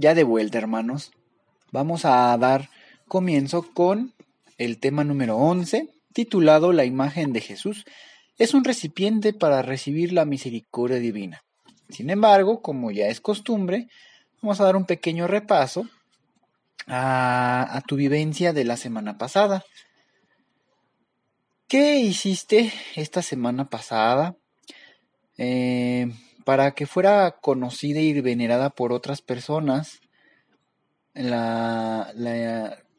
Ya de vuelta, hermanos. Vamos a dar comienzo con el tema número 11, titulado La imagen de Jesús. Es un recipiente para recibir la misericordia divina. Sin embargo, como ya es costumbre, vamos a dar un pequeño repaso a, tu vivencia de la semana pasada. ¿Qué hiciste esta semana pasada eh, para que fuera conocida y venerada por otras personas la,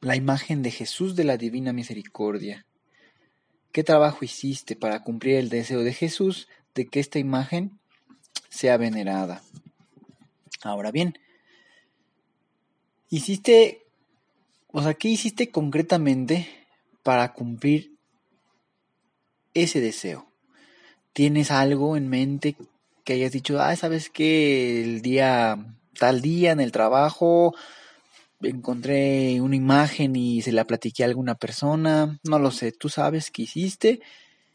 imagen de Jesús de la Divina Misericordia? ¿Qué trabajo hiciste para cumplir el deseo de Jesús de que esta imagen sea venerada. Ahora bien, hiciste, o sea, ¿qué hiciste concretamente para cumplir ese deseo? ¿Tienes algo en mente que hayas dicho, ah, sabes que el día, tal día en el trabajo, encontré una imagen y se la platiqué a alguna persona, no lo sé, tú sabes qué hiciste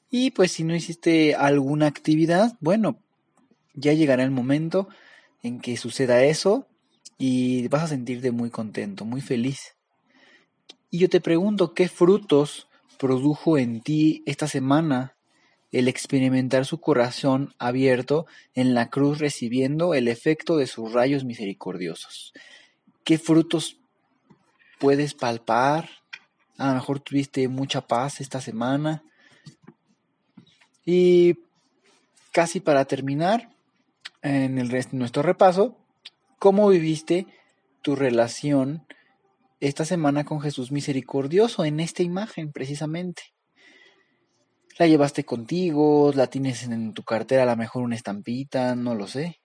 y pues si no hiciste alguna actividad, bueno, ya llegará el momento en que suceda eso y vas a sentirte muy contento, muy feliz. Y yo te pregunto, ¿qué frutos produjo en ti esta semana el experimentar su corazón abierto en la cruz recibiendo el efecto de sus rayos misericordiosos? ¿Qué frutos puedes palpar? A lo mejor tuviste mucha paz esta semana. Y casi para terminar, en el resto nuestro repaso, cómo viviste tu relación esta semana con Jesús misericordioso en esta imagen precisamente. La llevaste contigo, la tienes en tu cartera, a lo mejor una estampita, no lo sé.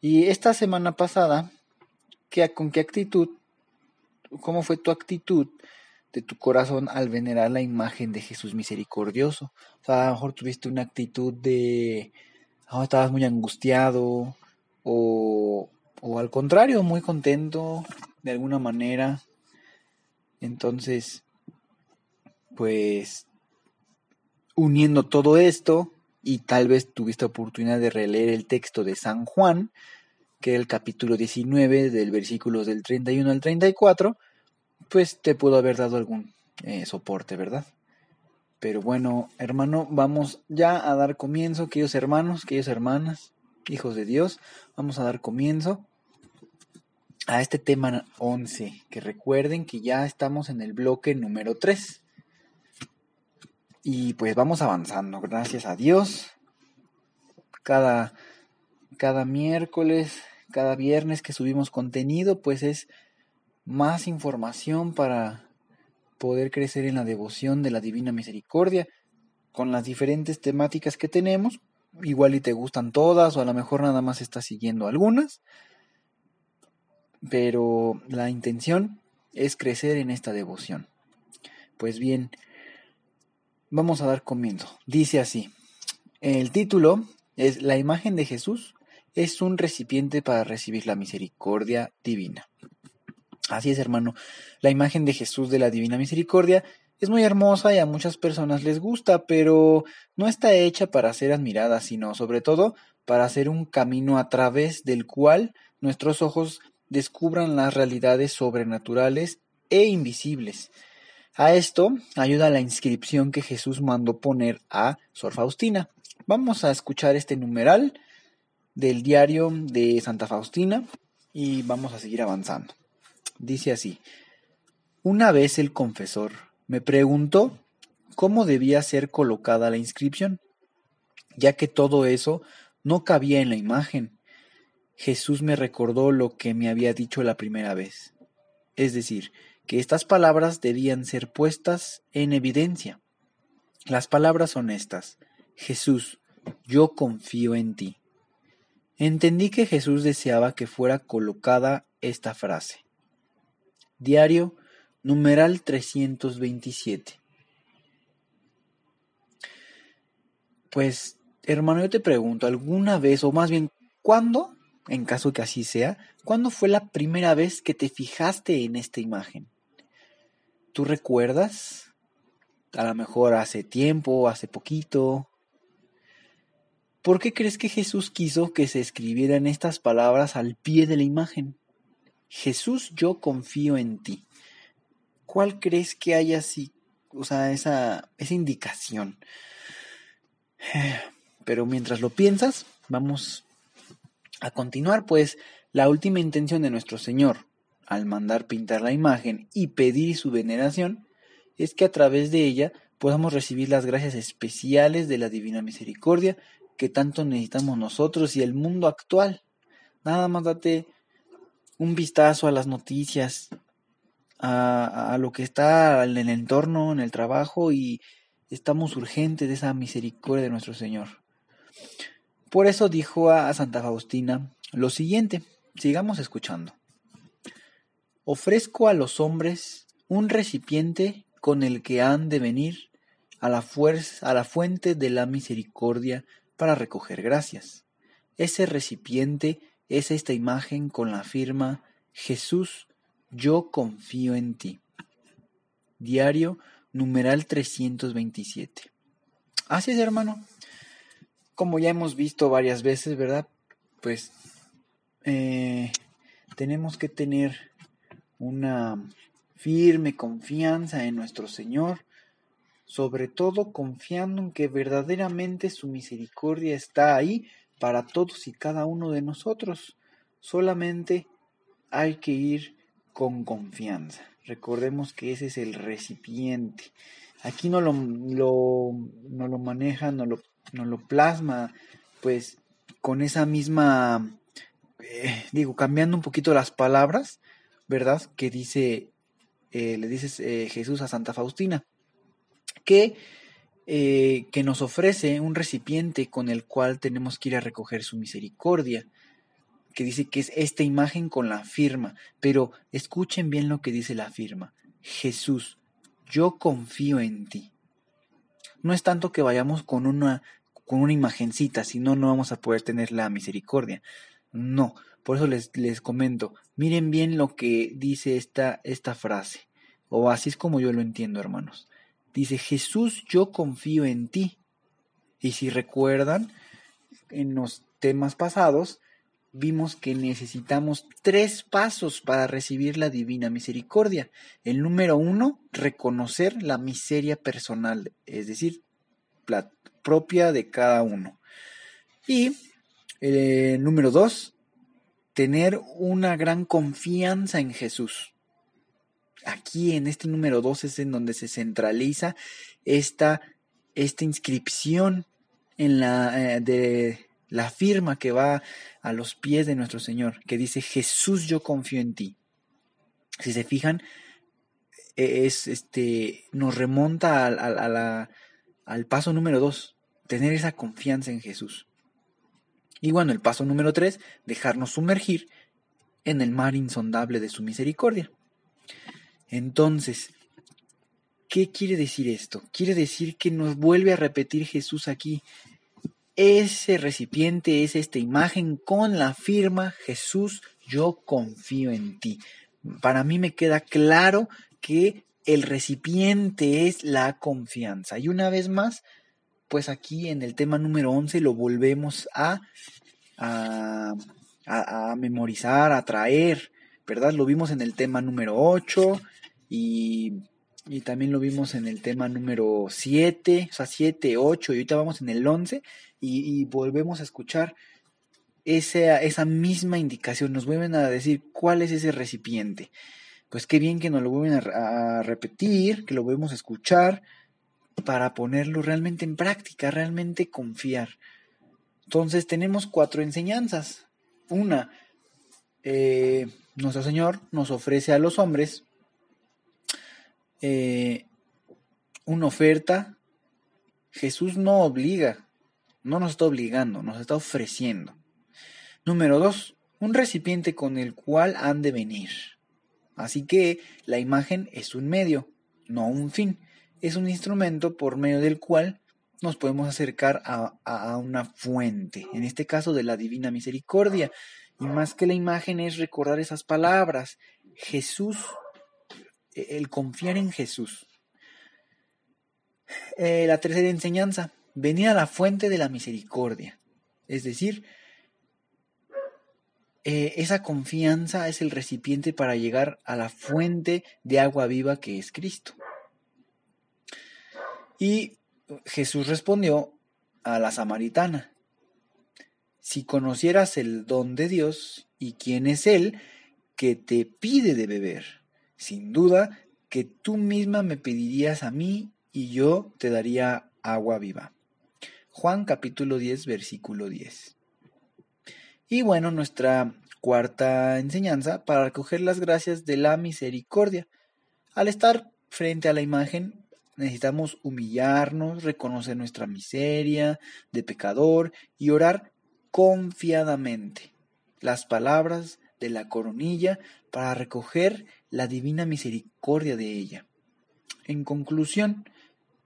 Y esta semana pasada, ¿qué, ¿con qué actitud, cómo fue tu actitud de tu corazón al venerar la imagen de Jesús misericordioso? O sea, a lo mejor tuviste una actitud de estabas muy angustiado o, o al contrario, muy contento de alguna manera. Entonces, pues, uniendo todo esto, y tal vez tuviste oportunidad de releer el texto de San Juan, que es el capítulo 19 del versículos del 31 al 34, pues te pudo haber dado algún eh, soporte, ¿verdad? Pero bueno, hermano, vamos ya a dar comienzo, queridos hermanos, queridos hermanas, hijos de Dios, vamos a dar comienzo a este tema 11, que recuerden que ya estamos en el bloque número 3. Y pues vamos avanzando, gracias a Dios. Cada, cada miércoles, cada viernes que subimos contenido, pues es más información para poder crecer en la devoción de la Divina Misericordia con las diferentes temáticas que tenemos. Igual y te gustan todas o a lo mejor nada más estás siguiendo algunas. Pero la intención es crecer en esta devoción. Pues bien, vamos a dar comienzo. Dice así, el título es La imagen de Jesús es un recipiente para recibir la misericordia divina. Así es, hermano. La imagen de Jesús de la Divina Misericordia es muy hermosa y a muchas personas les gusta, pero no está hecha para ser admirada, sino sobre todo para ser un camino a través del cual nuestros ojos descubran las realidades sobrenaturales e invisibles. A esto ayuda la inscripción que Jesús mandó poner a Sor Faustina. Vamos a escuchar este numeral del diario de Santa Faustina y vamos a seguir avanzando. Dice así, una vez el confesor me preguntó cómo debía ser colocada la inscripción, ya que todo eso no cabía en la imagen. Jesús me recordó lo que me había dicho la primera vez, es decir, que estas palabras debían ser puestas en evidencia. Las palabras son estas, Jesús, yo confío en ti. entendí que Jesús deseaba que fuera colocada esta frase. Diario numeral 327. Pues, hermano, yo te pregunto, ¿alguna vez, o más bien, cuándo, en caso que así sea, cuándo fue la primera vez que te fijaste en esta imagen? ¿Tú recuerdas? A lo mejor hace tiempo, hace poquito. ¿Por qué crees que Jesús quiso que se escribieran estas palabras al pie de la imagen? Jesús, yo confío en ti. ¿Cuál crees que haya así, o sea, esa, esa indicación? Pero mientras lo piensas, vamos a continuar, pues la última intención de nuestro Señor al mandar pintar la imagen y pedir su veneración es que a través de ella podamos recibir las gracias especiales de la Divina Misericordia que tanto necesitamos nosotros y el mundo actual. Nada más date un vistazo a las noticias, a, lo que está en el entorno, en el trabajo y estamos urgentes de esa misericordia de nuestro Señor. Por eso dijo a Santa Faustina lo siguiente, sigamos escuchando. Ofrezco a los hombres un recipiente con el que han de venir a la fuerza, a la fuente de la misericordia para recoger gracias. Ese recipiente es esta imagen con la firma Jesús, yo confío en ti. Diario numeral 327. Así es, hermano. Como ya hemos visto varias veces, ¿verdad? Pues eh, tenemos que tener una firme confianza en nuestro Señor, sobre todo confiando en que verdaderamente su misericordia está ahí para todos y cada uno de nosotros. Solamente hay que ir con confianza. Recordemos que ese es el recipiente. Aquí no lo, no lo maneja, no lo, no lo plasma, pues con esa misma, eh, digo, cambiando un poquito las palabras, ¿verdad? Que dice, eh, le dice eh, Jesús a Santa Faustina, que, que nos ofrece un recipiente con el cual tenemos que ir a recoger su misericordia que dice que es esta imagen con la firma, pero escuchen bien lo que dice la firma. Jesús, yo confío en ti. No es tanto que vayamos con una con una imagencita, si no, no vamos a poder tener la misericordia. No, por eso les, les comento, miren bien lo que dice esta, esta frase, o así es como yo lo entiendo, hermanos. Dice, Jesús, yo confío en ti. Y si recuerdan, en los temas pasados, vimos que necesitamos tres pasos para recibir la divina misericordia. El número uno, reconocer la miseria personal, es decir, la propia de cada uno. Y el eh, número dos, tener una gran confianza en Jesús. Aquí en este número dos es en donde se centraliza esta, esta inscripción en la, eh, de, la firma que va a los pies de nuestro Señor, que dice, Jesús, yo confío en ti. Si se fijan, e-, es, este, nos remonta al paso número dos, tener esa confianza en Jesús. Y bueno, el paso número tres, dejarnos sumergir en el mar insondable de su misericordia. Entonces, ¿qué quiere decir esto? Quiere decir que nos vuelve a repetir Jesús aquí, ese recipiente es esta imagen con la firma Jesús, yo confío en ti. Para mí me queda claro que el recipiente es la confianza. Y una vez más, pues aquí en el tema número 11 lo volvemos a, a, a, memorizar, a traer, ¿verdad? Lo vimos en el tema número 8 y, y también lo vimos en el tema número 7, o sea, 7, 8 y ahorita vamos en el 11 y, volvemos a escuchar esa, esa misma indicación, nos vuelven a decir cuál es ese recipiente. Pues qué bien que nos lo vuelven a, repetir, que lo volvemos a escuchar para ponerlo realmente en práctica, realmente confiar. Entonces tenemos cuatro enseñanzas. Una, eh, nuestro Señor nos ofrece a los hombres eh, una oferta. Jesús no obliga, no nos está obligando, nos está ofreciendo. Número dos, un recipiente con el cual han de venir. Así que la imagen es un medio, no un fin. Es un instrumento por medio del cual nos podemos acercar a, una fuente, en este caso de la divina misericordia. Y más que la imagen es recordar esas palabras. Jesús, e, el confiar en Jesús. Eh, la tercera enseñanza, venir a la fuente de la misericordia. Es decir, eh, esa confianza es el recipiente para llegar a la fuente de agua viva que es Cristo. Y Jesús respondió a la samaritana, si conocieras el don de Dios y quién es Él que te pide de beber, sin duda que tú misma me pedirías a mí y yo te daría agua viva. Juan capítulo 10 versículo 10. Y bueno, nuestra cuarta enseñanza para recoger las gracias de la misericordia. Al estar frente a la imagen necesitamos humillarnos, reconocer nuestra miseria de pecador y orar confiadamente las palabras de la coronilla para recoger la divina misericordia de ella. En conclusión,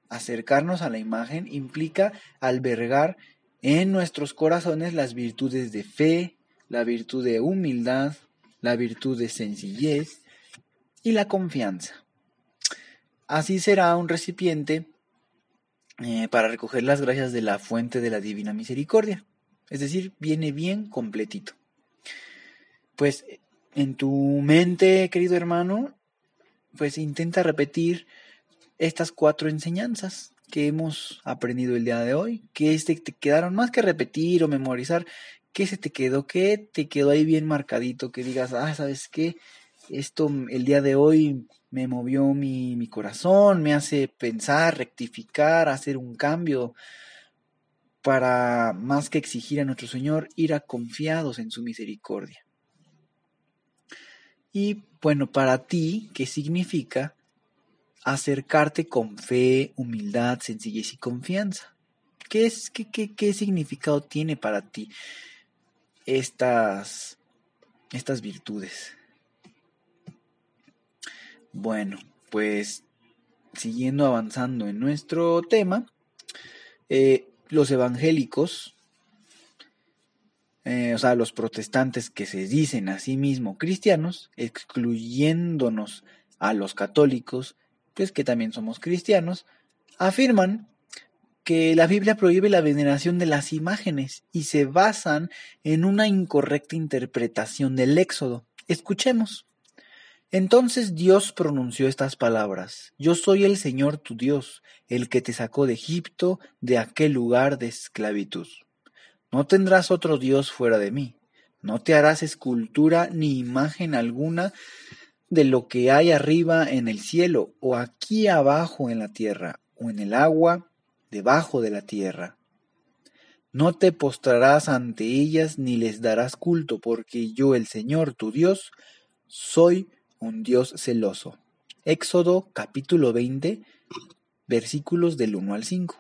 acercarnos a la imagen implica albergar en nuestros corazones las virtudes de fe, la virtud de humildad, la virtud de sencillez y la confianza. Así será un recipiente eh, para recoger las gracias de la fuente de la divina misericordia. Es decir, viene bien completito. Pues en tu mente, querido hermano, pues intenta repetir estas cuatro enseñanzas que hemos aprendido el día de hoy, que te quedaron más que repetir o memorizar, ¿qué se te quedó? ¿Qué te quedó ahí bien marcadito? Que digas, ah, ¿sabes qué? Esto el día de hoy me movió mi, mi corazón, me hace pensar, rectificar, hacer un cambio para más que exigir a nuestro Señor, ir a confiados en su misericordia. Y bueno, para ti, ¿qué significa acercarte con fe, humildad, sencillez y confianza? ¿Qué, es, qué, qué, qué significado tiene para ti estas, estas virtudes? Bueno, pues siguiendo avanzando en nuestro tema, eh, los evangélicos, eh, o sea, los protestantes que se dicen a sí mismos cristianos, excluyéndonos a los católicos, pues que también somos cristianos, afirman que la Biblia prohíbe la veneración de las imágenes y se basan en una incorrecta interpretación del Éxodo. Escuchemos. Entonces Dios pronunció estas palabras, Yo soy el Señor tu Dios, el que te sacó de Egipto, de aquel lugar de esclavitud. No tendrás otro Dios fuera de mí, no te harás escultura ni imagen alguna de lo que hay arriba en el cielo, o aquí abajo en la tierra, o en el agua debajo de la tierra. No te postrarás ante ellas ni les darás culto, porque yo, el Señor tu Dios, soy un Dios celoso. Éxodo capítulo 20, versículos del 1 al 5.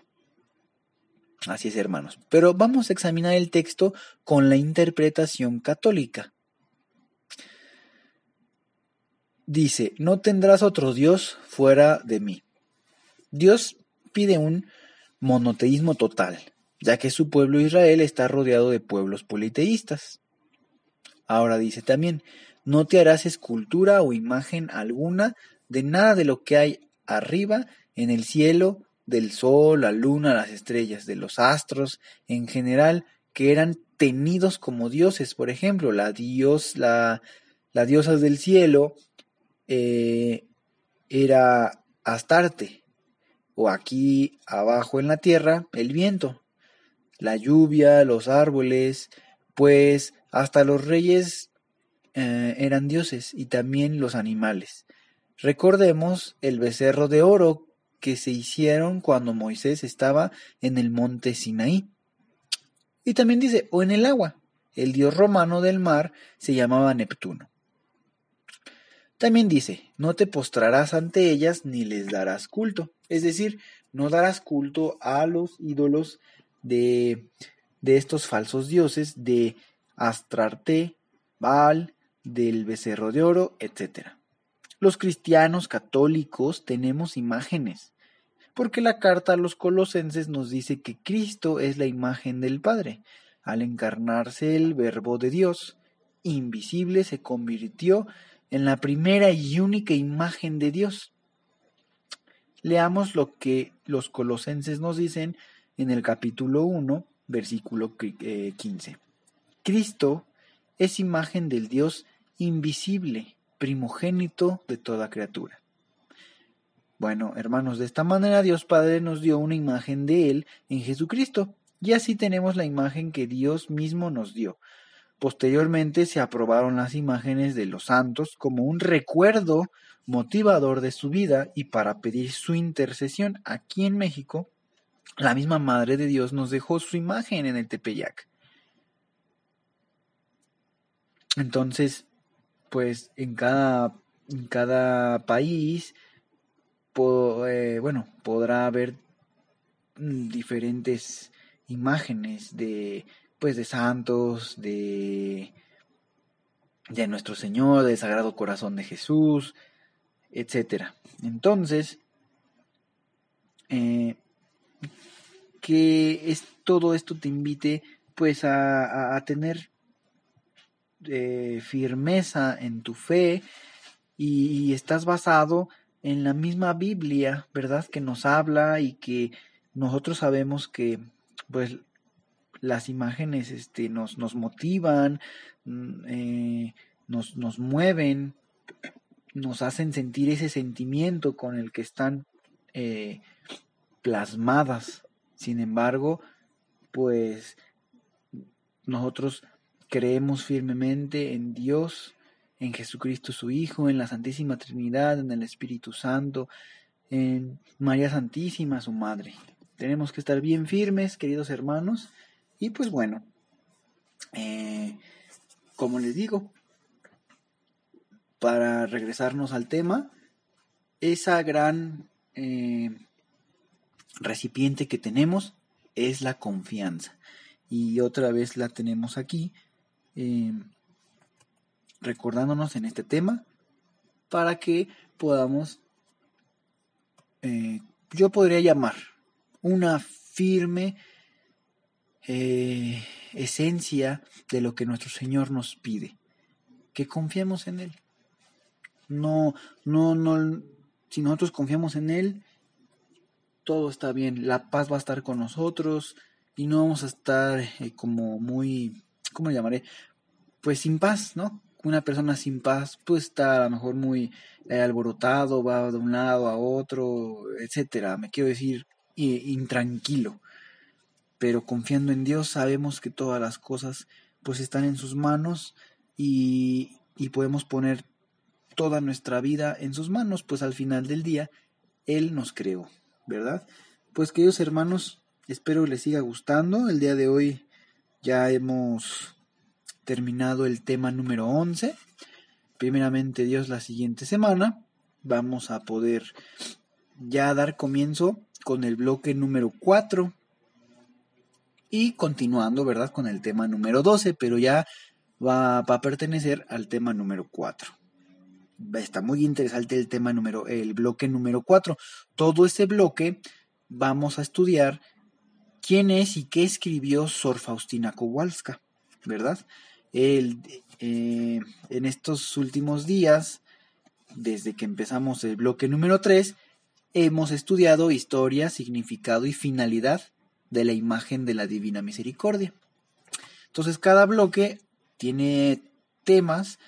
Así es, hermanos. Pero vamos a examinar el texto con la interpretación católica. Dice, no tendrás otro Dios fuera de mí. Dios pide un monoteísmo total, ya que su pueblo Israel está rodeado de pueblos politeístas. Ahora dice también, no te harás escultura o imagen alguna de nada de lo que hay arriba en el cielo, del sol, la luna, las estrellas, de los astros en general, que eran tenidos como dioses. Por ejemplo, la dios, la, diosa del cielo eh, era Astarte, o aquí abajo en la tierra, el viento, la lluvia, los árboles, pues hasta los reyes eh, eran dioses y también los animales. Recordemos el becerro de oro que se hicieron cuando Moisés estaba en el monte Sinaí. Y también dice, o en el agua. El dios romano del mar se llamaba Neptuno. También dice, no te postrarás ante ellas ni les darás culto. Es decir, no darás culto a los ídolos de, de estos falsos dioses, de Astrarte, Baal, del becerro de oro, etc. Los cristianos católicos tenemos imágenes, porque la carta a los colosenses nos dice que Cristo es la imagen del Padre. Al encarnarse el Verbo de Dios, invisible, se convirtió en la primera y única imagen de Dios. Leamos lo que los colosenses nos dicen en el capítulo 1, versículo 15. Eh, Cristo es imagen del Dios invisible, primogénito de toda criatura. Bueno, hermanos, de esta manera Dios Padre nos dio una imagen de Él en Jesucristo, y así tenemos la imagen que Dios mismo nos dio. Posteriormente se aprobaron las imágenes de los santos como un recuerdo motivador de su vida y para pedir su intercesión aquí en México, la misma Madre de Dios nos dejó su imagen en el Tepeyac. Entonces, pues en cada, en cada país, eh, bueno, podrá haber mm, diferentes imágenes de, pues, de santos, de, de nuestro Señor, del Sagrado Corazón de Jesús, etcétera. Entonces, eh, que es, todo esto te invite pues a, a tener eh, firmeza en tu fe y, estás basado en la misma Biblia, ¿verdad? Que nos habla y que nosotros sabemos que pues las imágenes este, nos, nos motivan, mm, eh, nos, nos mueven, nos hacen sentir ese sentimiento con el que están eh, plasmadas. Sin embargo, pues nosotros Creemos firmemente en Dios, en Jesucristo su Hijo, en la Santísima Trinidad, en el Espíritu Santo, en María Santísima, su Madre. Tenemos que estar bien firmes, queridos hermanos. Y pues bueno, eh, como les digo, para regresarnos al tema, esa gran eh, recipiente que tenemos es la confianza. Y otra vez la tenemos aquí eh, recordándonos en este tema para que podamos, eh, yo podría llamar una firme eh, esencia de lo que nuestro Señor nos pide, que confiemos en Él. No, no, no, si nosotros confiamos en Él, todo está bien, la paz va a estar con nosotros y no vamos a estar como muy, ¿cómo llamaré? pues sin paz, ¿no? Una persona sin paz pues está a lo mejor muy eh, alborotado, va de un lado a otro, etcétera, me quiero decir, intranquilo. Pero confiando en Dios sabemos que todas las cosas pues están en sus manos y, y podemos poner toda nuestra vida en sus manos, pues al final del día Él nos creó, ¿verdad? Pues queridos hermanos, espero les siga gustando. El día de hoy ya hemos terminado el tema número 11. Primeramente Dios la siguiente semana vamos a poder ya dar comienzo con el bloque número 4 y continuando, ¿verdad? Con el tema número 12, pero ya va, a pertenecer al tema número 4. Está muy interesante el tema número, el bloque número 4. Todo ese bloque vamos a estudiar quién es y qué escribió Sor Faustina Kowalska, ¿verdad? el, eh, en estos últimos días, desde que empezamos el bloque número 3, hemos estudiado historia, significado y finalidad de la imagen de la Divina Misericordia. Entonces cada bloque tiene temas,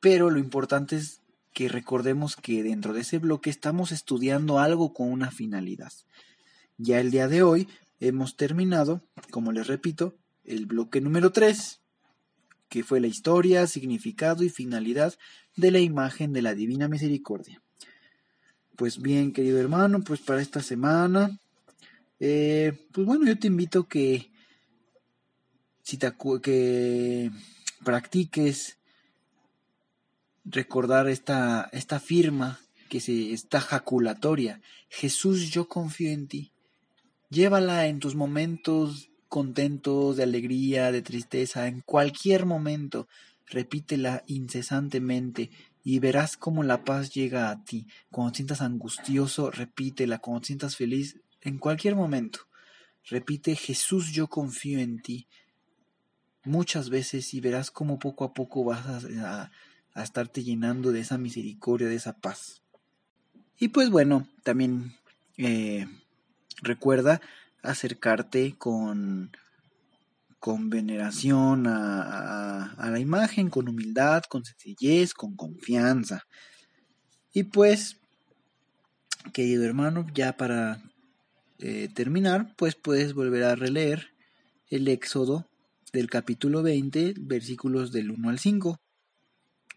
pero lo importante es que recordemos que dentro de ese bloque estamos estudiando algo con una finalidad. Ya el día de hoy hemos terminado, como les repito, el bloque número 3, que fue la historia, significado y finalidad de la imagen de la Divina Misericordia. Pues bien, querido hermano, pues para esta semana, eh, pues bueno, yo te invito que, si te, que practiques recordar esta, esta firma que se está jaculatoria. Jesús, yo confío en ti. Llévala en tus momentos contentos, de alegría, de tristeza, en cualquier momento, repítela incesantemente y verás cómo la paz llega a ti. Cuando sientas angustioso, repítela. Cuando sientas feliz, en cualquier momento. Repite, Jesús, yo confío en ti. Muchas veces y verás cómo poco a poco vas a, a estarte llenando de esa misericordia, de esa paz. Y pues bueno, también eh, recuerda acercarte con, con veneración a, la imagen, con humildad, con sencillez, con confianza. Y pues, querido hermano, ya para eh, terminar, pues puedes volver a releer el Éxodo del capítulo 20, versículos del 1 al 5.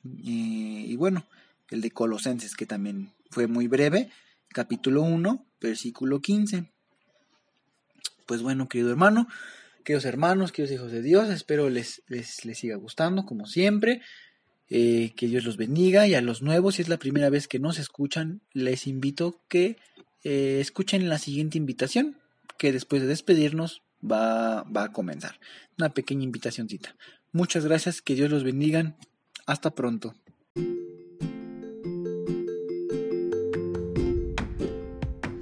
Eh, y bueno, el de Colosenses, que también fue muy breve, capítulo 1, versículo 15. Pues bueno, querido hermano, queridos hermanos, queridos hijos de Dios, espero les, les, siga gustando, como siempre. Eh, que Dios los bendiga y a los nuevos, si es la primera vez que nos escuchan, les invito que eh, escuchen la siguiente invitación, que después de despedirnos va, va a comenzar. Una pequeña invitacióncita. Muchas gracias, que Dios los bendiga. Hasta pronto.